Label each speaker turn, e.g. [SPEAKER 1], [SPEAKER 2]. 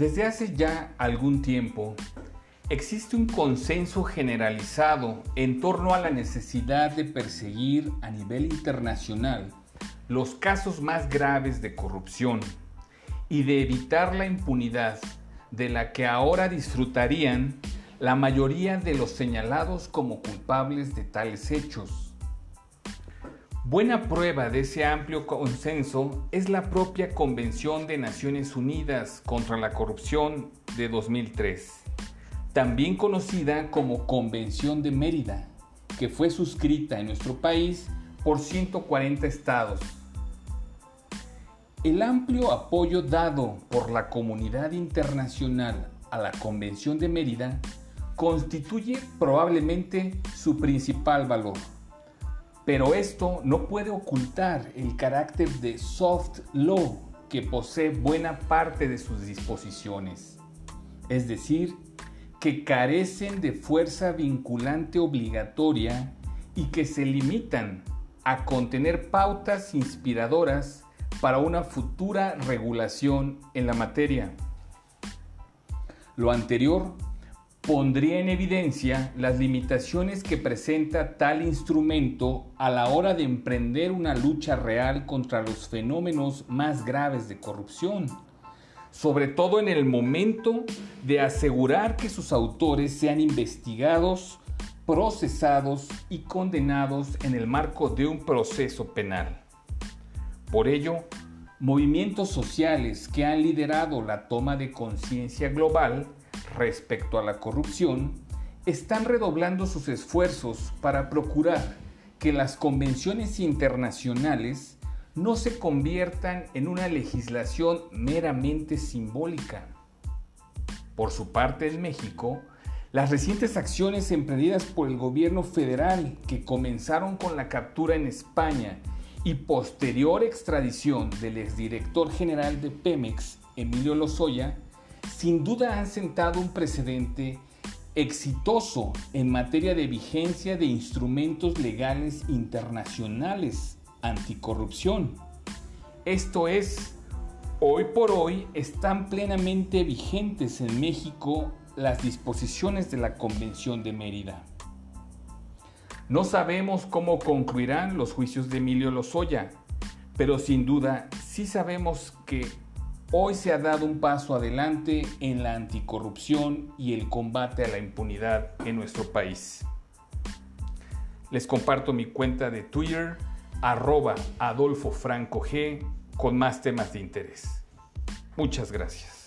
[SPEAKER 1] Desde hace ya algún tiempo, existe un consenso generalizado en torno a la necesidad de perseguir a nivel internacional los casos más graves de corrupción y de evitar la impunidad de la que ahora disfrutarían la mayoría de los señalados como culpables de tales hechos. Buena prueba de ese amplio consenso es la propia Convención de Naciones Unidas contra la Corrupción de 2003, también conocida como Convención de Mérida, que fue suscrita en nuestro país por 140 estados. El amplio apoyo dado por la comunidad internacional a la Convención de Mérida constituye probablemente su principal valor. Pero esto no puede ocultar el carácter de soft law que posee buena parte de sus disposiciones. Es decir, que carecen de fuerza vinculante obligatoria y que se limitan a contener pautas inspiradoras para una futura regulación en la materia. Lo anterior pondría en evidencia las limitaciones que presenta tal instrumento a la hora de emprender una lucha real contra los fenómenos más graves de corrupción, sobre todo en el momento de asegurar que sus autores sean investigados, procesados y condenados en el marco de un proceso penal. Por ello, movimientos sociales que han liderado la toma de conciencia global respecto a la corrupción están redoblando sus esfuerzos para procurar que las convenciones internacionales no se conviertan en una legislación meramente simbólica. Por su parte, en México, las recientes acciones emprendidas por el gobierno federal que comenzaron con la captura en España y posterior extradición del exdirector general de Pemex, Emilio Lozoya, sin duda han sentado un precedente exitoso en materia de vigencia de instrumentos legales internacionales anticorrupción. Esto es, hoy por hoy están plenamente vigentes en México las disposiciones de la Convención de Mérida. No sabemos cómo concluirán los juicios de Emilio Lozoya, pero sin duda sí sabemos que hoy se ha dado un paso adelante en la anticorrupción y el combate a la impunidad en nuestro país. Les comparto mi cuenta de Twitter, arroba Adolfo Franco G, con más temas de interés. Muchas gracias.